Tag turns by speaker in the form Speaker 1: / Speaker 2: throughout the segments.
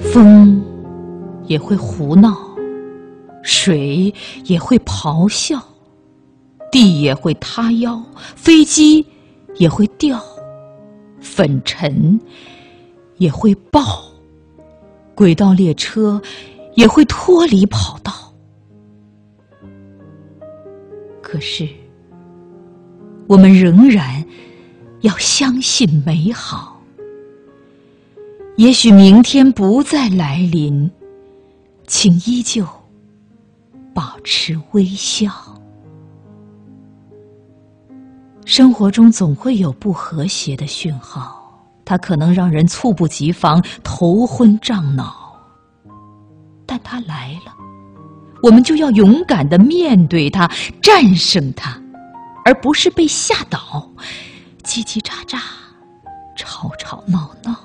Speaker 1: 风也会胡闹，水也会咆哮，地也会塌腰，飞机也会掉，粉尘也会爆，轨道列车也会脱离跑道。可是，我们仍然要相信美好。也许明天不再来临，请依旧保持微笑。生活中总会有不和谐的讯号，它可能让人猝不及防、头昏胀脑，但它来了。我们就要勇敢的面对它，战胜它，而不是被吓倒，叽叽喳喳，吵吵闹闹，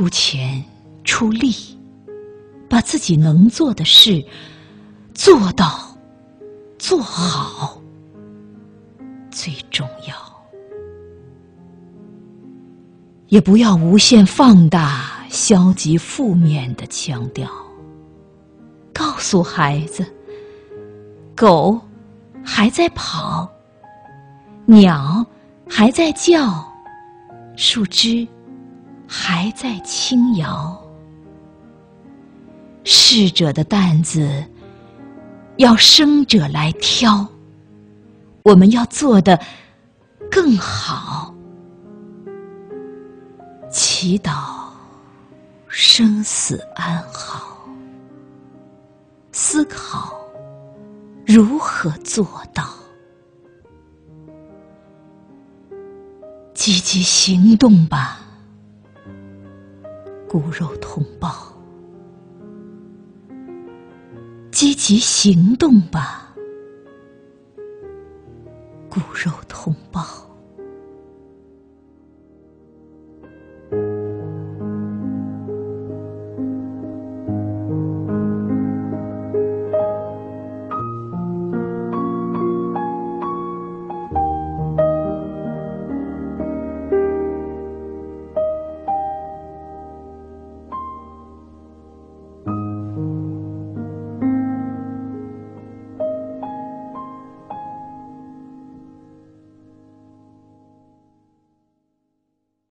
Speaker 1: 出钱出力，把自己能做的事做到做好最重要，也不要无限放大消极负面的腔调。告诉孩子，狗还在跑，鸟还在叫，树枝还在轻摇。逝者的担子要生者来挑，我们要做的更好。祈祷生死安好。思考如何做到，积极行动吧，骨肉同胞！积极行动吧，骨肉同胞！